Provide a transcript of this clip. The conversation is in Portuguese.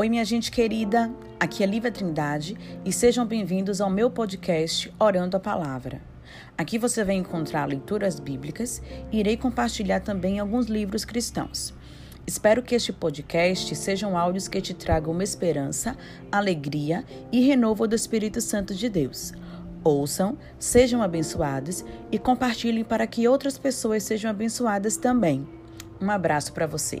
Oi, minha gente querida, aqui é Lívia Trindade e sejam bem-vindos ao meu podcast Orando a Palavra. Aqui você vai encontrar leituras bíblicas e irei compartilhar também alguns livros cristãos. Espero que este podcast sejam áudios que te tragam uma esperança, alegria e renovo do Espírito Santo de Deus. Ouçam, sejam abençoados e compartilhem para que outras pessoas sejam abençoadas também. Um abraço para você.